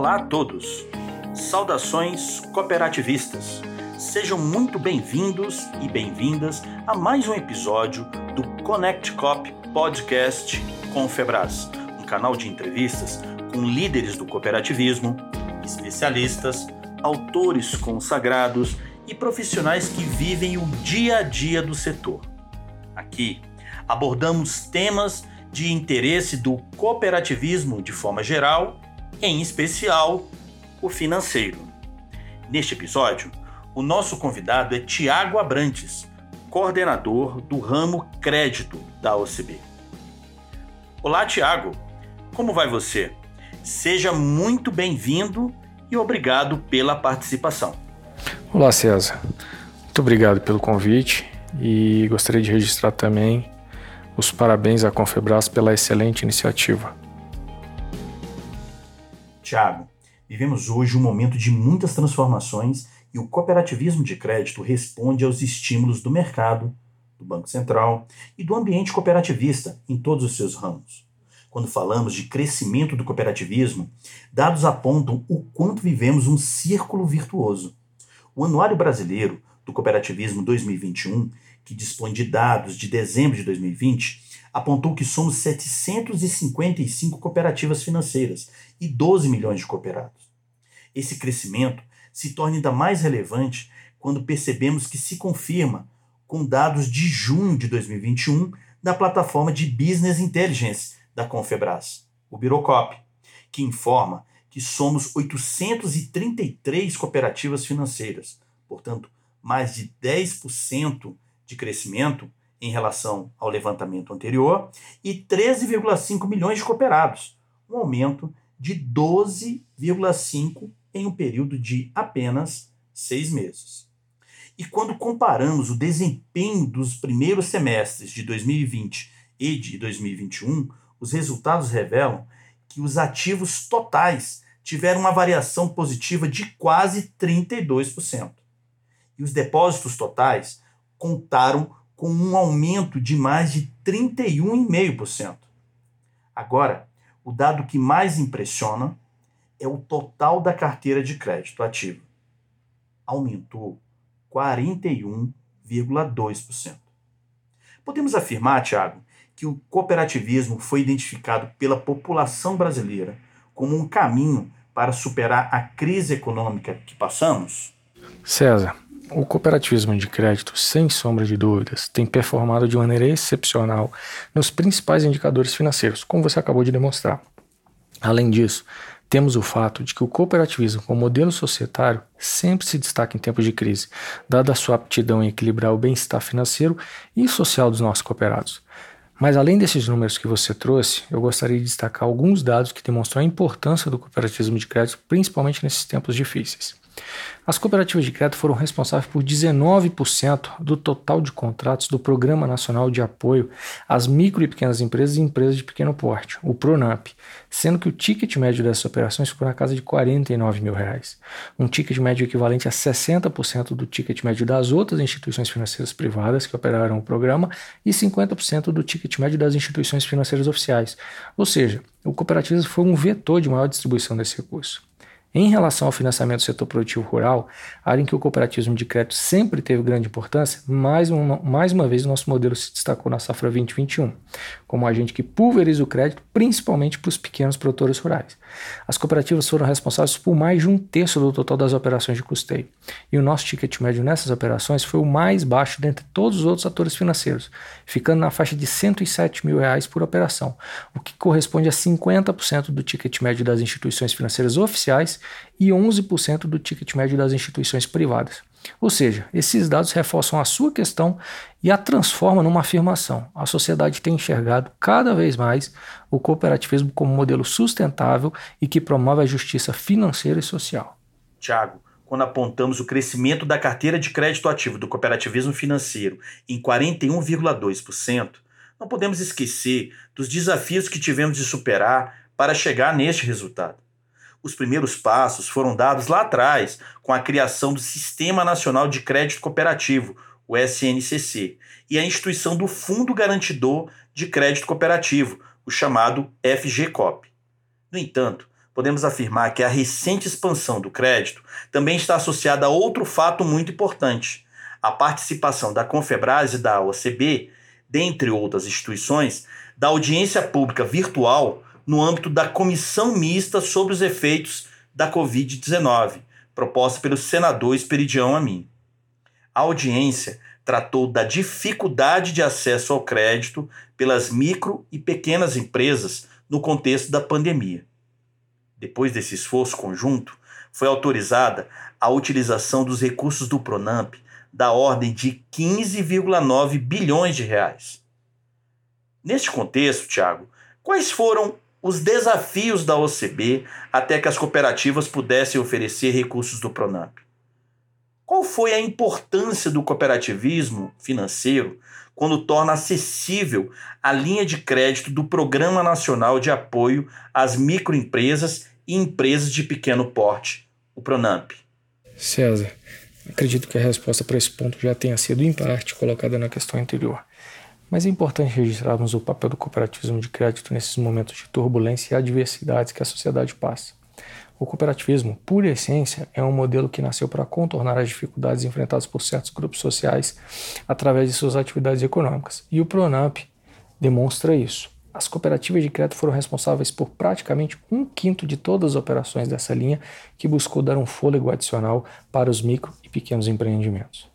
Olá a todos! Saudações cooperativistas! Sejam muito bem-vindos e bem-vindas a mais um episódio do Connect Cop Podcast com Febras, um canal de entrevistas com líderes do cooperativismo, especialistas, autores consagrados e profissionais que vivem o dia a dia do setor. Aqui abordamos temas de interesse do cooperativismo de forma geral, em especial o financeiro. Neste episódio, o nosso convidado é Tiago Abrantes, coordenador do ramo crédito da OCB. Olá, Tiago. Como vai você? Seja muito bem-vindo e obrigado pela participação. Olá, César. Muito obrigado pelo convite e gostaria de registrar também os parabéns à Confebras pela excelente iniciativa. Tiago, vivemos hoje um momento de muitas transformações e o cooperativismo de crédito responde aos estímulos do mercado, do Banco Central e do ambiente cooperativista em todos os seus ramos. Quando falamos de crescimento do cooperativismo, dados apontam o quanto vivemos um círculo virtuoso. O Anuário Brasileiro do Cooperativismo 2021 que dispõe de dados de dezembro de 2020, apontou que somos 755 cooperativas financeiras e 12 milhões de cooperados. Esse crescimento se torna ainda mais relevante quando percebemos que se confirma com dados de junho de 2021 da plataforma de Business Intelligence da Confebras, o Birocop, que informa que somos 833 cooperativas financeiras, portanto, mais de 10% de crescimento em relação ao levantamento anterior e 13,5 milhões de cooperados, um aumento de 12,5 em um período de apenas seis meses. E quando comparamos o desempenho dos primeiros semestres de 2020 e de 2021, os resultados revelam que os ativos totais tiveram uma variação positiva de quase 32%. E os depósitos totais contaram com um aumento de mais de 31,5%. Agora, o dado que mais impressiona é o total da carteira de crédito ativa. Aumentou 41,2%. Podemos afirmar, Tiago, que o cooperativismo foi identificado pela população brasileira como um caminho para superar a crise econômica que passamos? César, o cooperativismo de crédito, sem sombra de dúvidas, tem performado de maneira excepcional nos principais indicadores financeiros, como você acabou de demonstrar. Além disso, temos o fato de que o cooperativismo como modelo societário sempre se destaca em tempos de crise, dada a sua aptidão em equilibrar o bem-estar financeiro e social dos nossos cooperados. Mas além desses números que você trouxe, eu gostaria de destacar alguns dados que demonstram a importância do cooperativismo de crédito, principalmente nesses tempos difíceis. As cooperativas de crédito foram responsáveis por 19% do total de contratos do Programa Nacional de Apoio às Micro e Pequenas Empresas e Empresas de Pequeno Porte, o PRONAMP, sendo que o ticket médio dessas operações ficou na casa de 49 mil reais. Um ticket médio equivalente a 60% do ticket médio das outras instituições financeiras privadas que operaram o programa e 50% do ticket médio das instituições financeiras oficiais. Ou seja, o cooperativismo foi um vetor de maior distribuição desse recurso. Em relação ao financiamento do setor produtivo rural, área em que o cooperativismo de crédito sempre teve grande importância, mais uma, mais uma vez o nosso modelo se destacou na safra 2021, como agente que pulveriza o crédito, principalmente para os pequenos produtores rurais. As cooperativas foram responsáveis por mais de um terço do total das operações de custeio, e o nosso ticket médio nessas operações foi o mais baixo dentre todos os outros atores financeiros, ficando na faixa de 107 mil reais por operação, o que corresponde a 50% do ticket médio das instituições financeiras oficiais e 11% do ticket médio das instituições privadas. Ou seja, esses dados reforçam a sua questão e a transformam numa afirmação. A sociedade tem enxergado cada vez mais o cooperativismo como modelo sustentável e que promove a justiça financeira e social. Tiago, quando apontamos o crescimento da carteira de crédito ativo do cooperativismo financeiro em 41,2%, não podemos esquecer dos desafios que tivemos de superar para chegar neste resultado. Os primeiros passos foram dados lá atrás, com a criação do Sistema Nacional de Crédito Cooperativo, o SNCC, e a instituição do Fundo Garantidor de Crédito Cooperativo, o chamado FGCOP. No entanto, podemos afirmar que a recente expansão do crédito também está associada a outro fato muito importante: a participação da Confebras e da OCB, dentre outras instituições, da audiência pública virtual no âmbito da Comissão Mista sobre os Efeitos da Covid-19, proposta pelo senador Esperidião Amin. A audiência tratou da dificuldade de acesso ao crédito pelas micro e pequenas empresas no contexto da pandemia. Depois desse esforço conjunto, foi autorizada a utilização dos recursos do Pronamp da ordem de 15,9 bilhões de reais. Neste contexto, Tiago, quais foram os desafios da OCB até que as cooperativas pudessem oferecer recursos do Pronamp? Qual foi a importância do cooperativismo financeiro quando torna acessível a linha de crédito do Programa Nacional de Apoio às Microempresas e Empresas de Pequeno Porte, o Pronamp? César, acredito que a resposta para esse ponto já tenha sido, em parte, colocada na questão anterior. Mas é importante registrarmos o papel do cooperativismo de crédito nesses momentos de turbulência e adversidades que a sociedade passa. O cooperativismo, por essência, é um modelo que nasceu para contornar as dificuldades enfrentadas por certos grupos sociais através de suas atividades econômicas. E o Pronamp demonstra isso. As cooperativas de crédito foram responsáveis por praticamente um quinto de todas as operações dessa linha, que buscou dar um fôlego adicional para os micro e pequenos empreendimentos.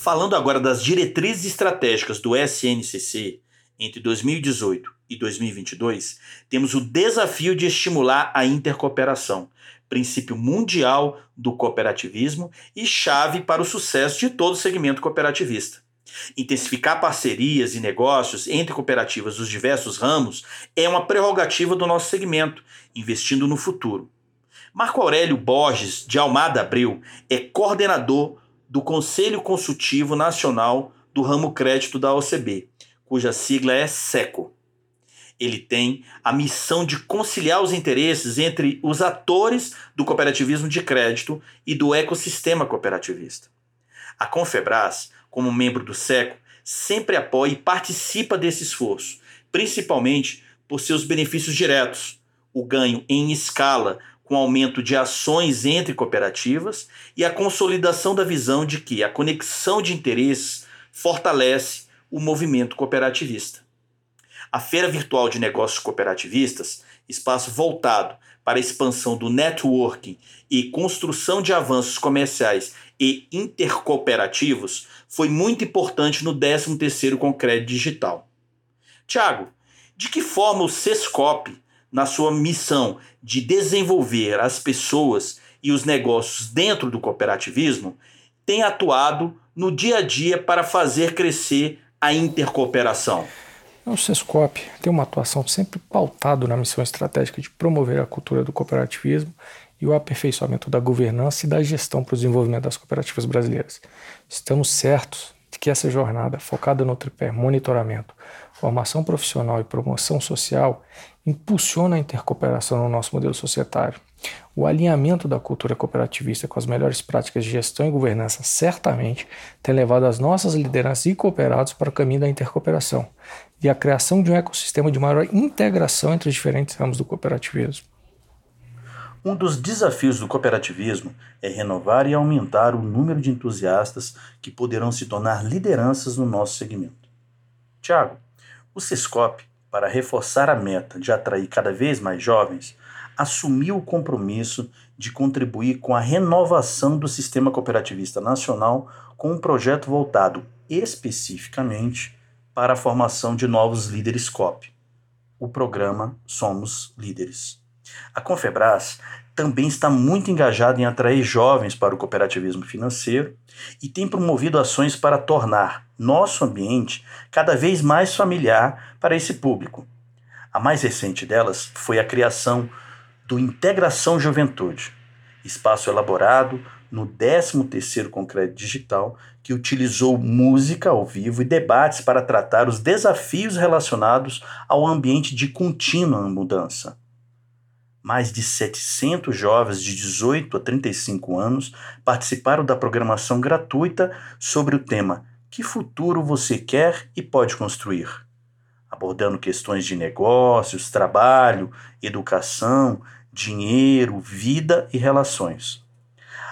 Falando agora das diretrizes estratégicas do SNCC entre 2018 e 2022, temos o desafio de estimular a intercooperação, princípio mundial do cooperativismo e chave para o sucesso de todo o segmento cooperativista. Intensificar parcerias e negócios entre cooperativas dos diversos ramos é uma prerrogativa do nosso segmento, investindo no futuro. Marco Aurélio Borges de Almada Abreu é coordenador do Conselho Consultivo Nacional do Ramo Crédito da OCB, cuja sigla é SECO. Ele tem a missão de conciliar os interesses entre os atores do cooperativismo de crédito e do ecossistema cooperativista. A Confebras, como membro do SECO, sempre apoia e participa desse esforço, principalmente por seus benefícios diretos, o ganho em escala com aumento de ações entre cooperativas e a consolidação da visão de que a conexão de interesses fortalece o movimento cooperativista. A Feira Virtual de Negócios Cooperativistas, espaço voltado para a expansão do networking e construção de avanços comerciais e intercooperativos, foi muito importante no 13º Concreto Digital. Tiago, de que forma o Sescop na sua missão de desenvolver as pessoas e os negócios dentro do cooperativismo, tem atuado no dia a dia para fazer crescer a intercooperação? O SESCOP tem uma atuação sempre pautado na missão estratégica de promover a cultura do cooperativismo e o aperfeiçoamento da governança e da gestão para o desenvolvimento das cooperativas brasileiras. Estamos certos de que essa jornada, focada no tripé monitoramento, formação profissional e promoção social, impulsiona a intercooperação no nosso modelo societário. O alinhamento da cultura cooperativista com as melhores práticas de gestão e governança certamente tem levado as nossas lideranças e cooperados para o caminho da intercooperação e a criação de um ecossistema de maior integração entre os diferentes ramos do cooperativismo. Um dos desafios do cooperativismo é renovar e aumentar o número de entusiastas que poderão se tornar lideranças no nosso segmento. Tiago, o Sescop para reforçar a meta de atrair cada vez mais jovens, assumiu o compromisso de contribuir com a renovação do sistema cooperativista nacional com um projeto voltado especificamente para a formação de novos líderes COP, o programa Somos Líderes. A Confebras também está muito engajada em atrair jovens para o cooperativismo financeiro e tem promovido ações para tornar nosso ambiente cada vez mais familiar para esse público. A mais recente delas foi a criação do Integração Juventude, espaço elaborado no 13º Concreto Digital, que utilizou música ao vivo e debates para tratar os desafios relacionados ao ambiente de contínua mudança mais de 700 jovens de 18 a 35 anos participaram da programação gratuita sobre o tema Que futuro você quer e pode construir? Abordando questões de negócios, trabalho, educação, dinheiro, vida e relações.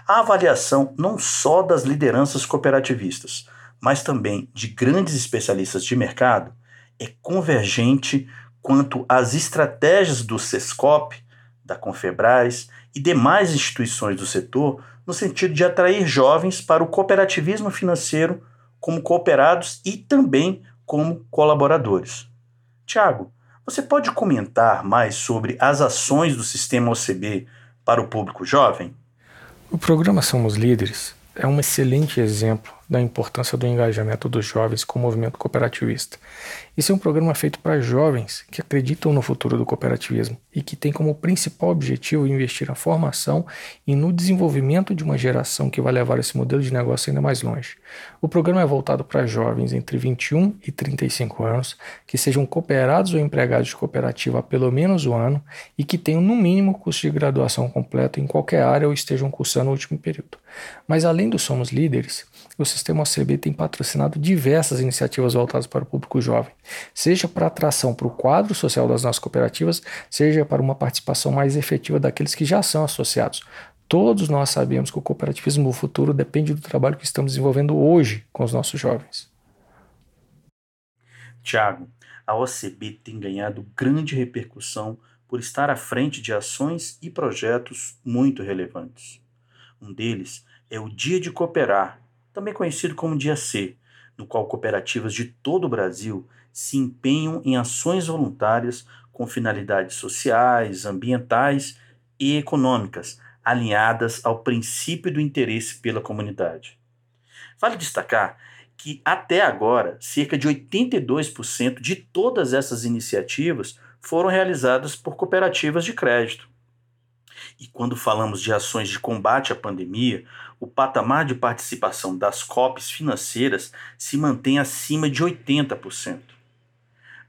A avaliação não só das lideranças cooperativistas, mas também de grandes especialistas de mercado é convergente quanto às estratégias do SESCOP, da Confebras e demais instituições do setor no sentido de atrair jovens para o cooperativismo financeiro como cooperados e também como colaboradores. Tiago, você pode comentar mais sobre as ações do sistema OCB para o público jovem? O programa Somos Líderes é um excelente exemplo da importância do engajamento dos jovens com o movimento cooperativista. Esse é um programa feito para jovens que acreditam no futuro do cooperativismo e que tem como principal objetivo investir na formação e no desenvolvimento de uma geração que vai levar esse modelo de negócio ainda mais longe. O programa é voltado para jovens entre 21 e 35 anos que sejam cooperados ou empregados de cooperativa há pelo menos um ano e que tenham no mínimo curso de graduação completo em qualquer área ou estejam cursando o último período. Mas além do Somos Líderes, o sistema OCB tem patrocinado diversas iniciativas voltadas para o público jovem, seja para atração para o quadro social das nossas cooperativas, seja para uma participação mais efetiva daqueles que já são associados. Todos nós sabemos que o cooperativismo no futuro depende do trabalho que estamos desenvolvendo hoje com os nossos jovens. Tiago, a OCB tem ganhado grande repercussão por estar à frente de ações e projetos muito relevantes. Um deles é o Dia de Cooperar, também conhecido como Dia C, no qual cooperativas de todo o Brasil se empenham em ações voluntárias com finalidades sociais, ambientais e econômicas, alinhadas ao princípio do interesse pela comunidade. Vale destacar que, até agora, cerca de 82% de todas essas iniciativas foram realizadas por cooperativas de crédito. E quando falamos de ações de combate à pandemia, o patamar de participação das COPs financeiras se mantém acima de 80%.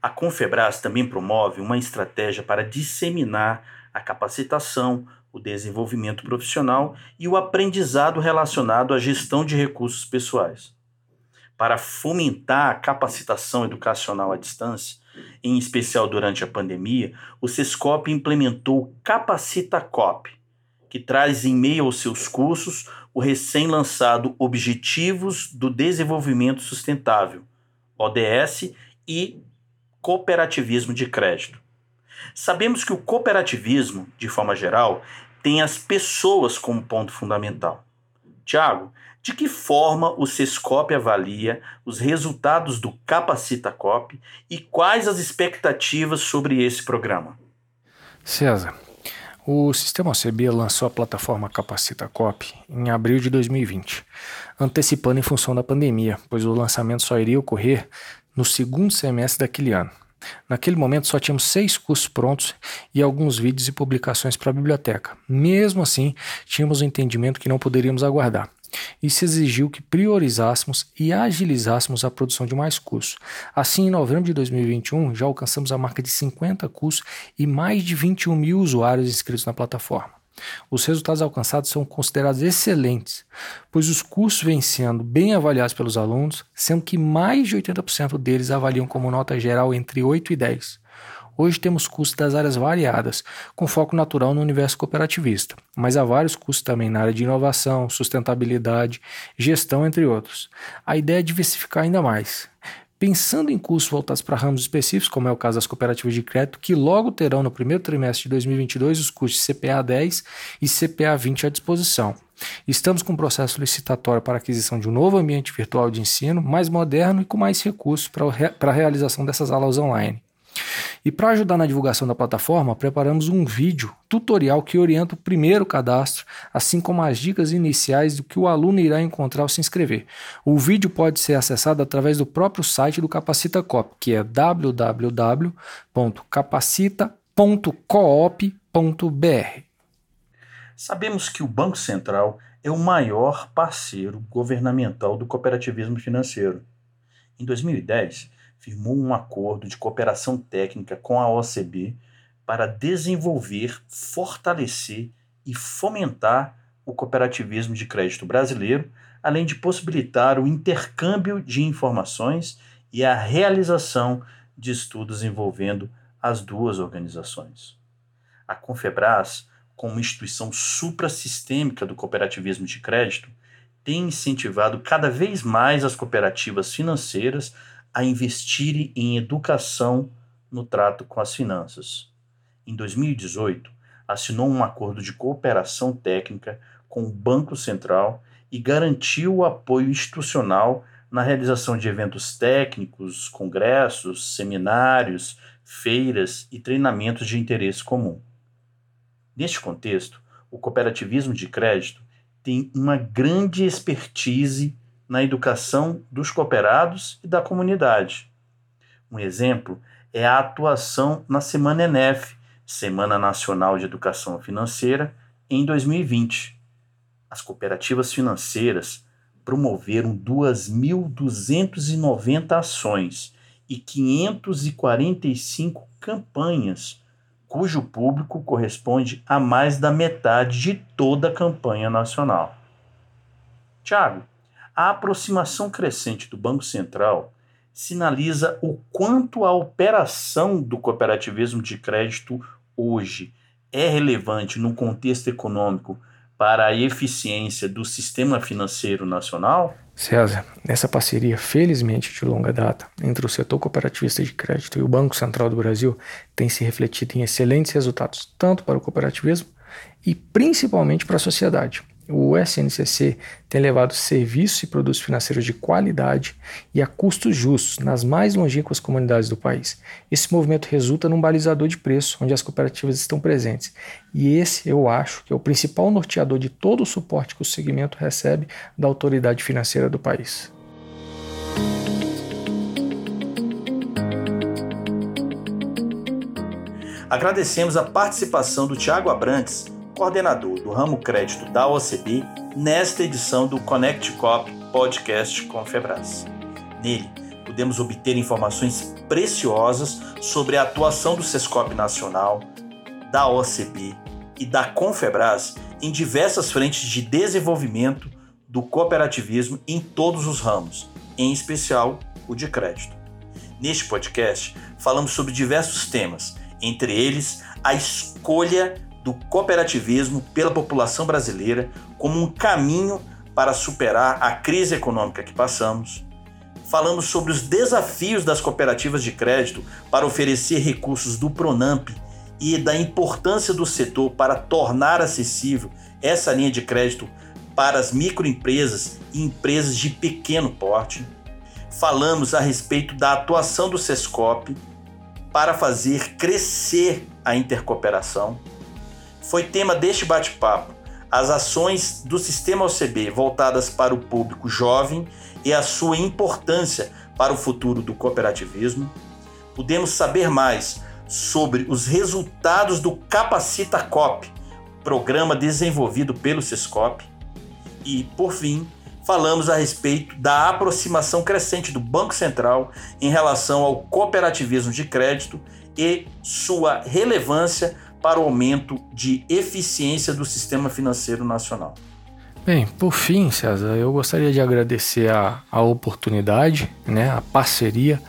A Confebras também promove uma estratégia para disseminar a capacitação, o desenvolvimento profissional e o aprendizado relacionado à gestão de recursos pessoais. Para fomentar a capacitação educacional à distância, em especial durante a pandemia, o SESCOP implementou o Capacita COP, que traz em meio aos seus cursos o recém-lançado Objetivos do Desenvolvimento Sustentável, ODS, e Cooperativismo de Crédito. Sabemos que o cooperativismo, de forma geral, tem as pessoas como ponto fundamental. Tiago, de que forma o Sescop avalia os resultados do Capacita Cop e quais as expectativas sobre esse programa? César, o sistema OCB lançou a plataforma Capacita Cop em abril de 2020, antecipando em função da pandemia, pois o lançamento só iria ocorrer no segundo semestre daquele ano. Naquele momento só tínhamos seis cursos prontos e alguns vídeos e publicações para a biblioteca. Mesmo assim, tínhamos o entendimento que não poderíamos aguardar. Isso exigiu que priorizássemos e agilizássemos a produção de mais cursos. Assim, em novembro de 2021, já alcançamos a marca de 50 cursos e mais de 21 mil usuários inscritos na plataforma. Os resultados alcançados são considerados excelentes, pois os cursos vêm sendo bem avaliados pelos alunos, sendo que mais de 80% deles avaliam como nota geral entre 8 e 10. Hoje temos cursos das áreas variadas, com foco natural no universo cooperativista, mas há vários cursos também na área de inovação, sustentabilidade, gestão, entre outros. A ideia é diversificar ainda mais. Pensando em cursos voltados para ramos específicos, como é o caso das cooperativas de crédito, que logo terão no primeiro trimestre de 2022 os cursos CPA 10 e CPA 20 à disposição. Estamos com um processo licitatório para aquisição de um novo ambiente virtual de ensino, mais moderno e com mais recursos para a realização dessas aulas online. E para ajudar na divulgação da plataforma, preparamos um vídeo tutorial que orienta o primeiro cadastro, assim como as dicas iniciais do que o aluno irá encontrar ao se inscrever. O vídeo pode ser acessado através do próprio site do Capacita Cop, que é www.capacita.coop.br. Sabemos que o Banco Central é o maior parceiro governamental do cooperativismo financeiro. Em 2010, firmou um acordo de cooperação técnica com a OCB para desenvolver, fortalecer e fomentar o cooperativismo de crédito brasileiro, além de possibilitar o intercâmbio de informações e a realização de estudos envolvendo as duas organizações. A Confebras, como instituição suprassistêmica do cooperativismo de crédito, tem incentivado cada vez mais as cooperativas financeiras a investirem em educação no trato com as finanças. Em 2018, assinou um acordo de cooperação técnica com o Banco Central e garantiu o apoio institucional na realização de eventos técnicos, congressos, seminários, feiras e treinamentos de interesse comum. Neste contexto, o cooperativismo de crédito tem uma grande expertise na educação dos cooperados e da comunidade. Um exemplo é a atuação na Semana ENEF, Semana Nacional de Educação Financeira, em 2020. As cooperativas financeiras promoveram 2.290 ações e 545 campanhas, cujo público corresponde a mais da metade de toda a campanha nacional. Tiago, a aproximação crescente do Banco Central sinaliza o quanto a operação do cooperativismo de crédito hoje é relevante no contexto econômico para a eficiência do sistema financeiro nacional? César, essa parceria, felizmente de longa data, entre o setor cooperativista de crédito e o Banco Central do Brasil tem se refletido em excelentes resultados, tanto para o cooperativismo e principalmente para a sociedade o SNCC tem levado serviços e produtos financeiros de qualidade e a custos justos nas mais longínquas comunidades do país. Esse movimento resulta num balizador de preço onde as cooperativas estão presentes. E esse, eu acho, que é o principal norteador de todo o suporte que o segmento recebe da autoridade financeira do país. Agradecemos a participação do Tiago Abrantes coordenador do ramo crédito da OCB, nesta edição do Connect Cop Podcast com Febras. Nele, podemos obter informações preciosas sobre a atuação do Sescop Nacional, da OCB e da Confebras em diversas frentes de desenvolvimento do cooperativismo em todos os ramos, em especial o de crédito. Neste podcast, falamos sobre diversos temas, entre eles a escolha do cooperativismo pela população brasileira como um caminho para superar a crise econômica que passamos. Falamos sobre os desafios das cooperativas de crédito para oferecer recursos do Pronamp e da importância do setor para tornar acessível essa linha de crédito para as microempresas e empresas de pequeno porte. Falamos a respeito da atuação do SESCOP para fazer crescer a intercooperação foi tema deste bate-papo as ações do sistema OCB voltadas para o público jovem e a sua importância para o futuro do cooperativismo. Podemos saber mais sobre os resultados do Capacita COP, programa desenvolvido pelo Sescop. E, por fim, falamos a respeito da aproximação crescente do Banco Central em relação ao cooperativismo de crédito e sua relevância para o aumento de eficiência do sistema financeiro nacional. Bem, por fim, César, eu gostaria de agradecer a, a oportunidade, né, a parceria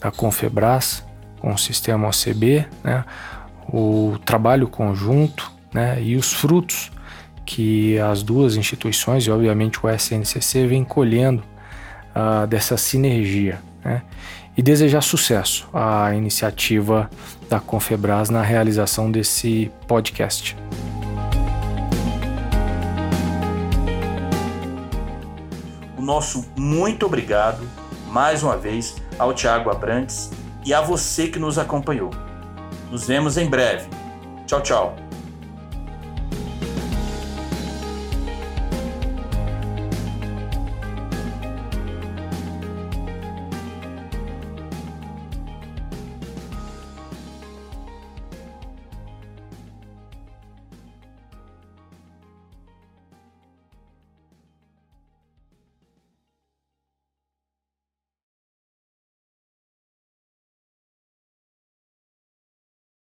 da Confebras com o sistema OCB, né, o trabalho conjunto né, e os frutos que as duas instituições e, obviamente, o SNCC vem colhendo uh, dessa sinergia. Né? e desejar sucesso à iniciativa da Confebras na realização desse podcast. O nosso muito obrigado mais uma vez ao Tiago Abrantes e a você que nos acompanhou. Nos vemos em breve. Tchau, tchau.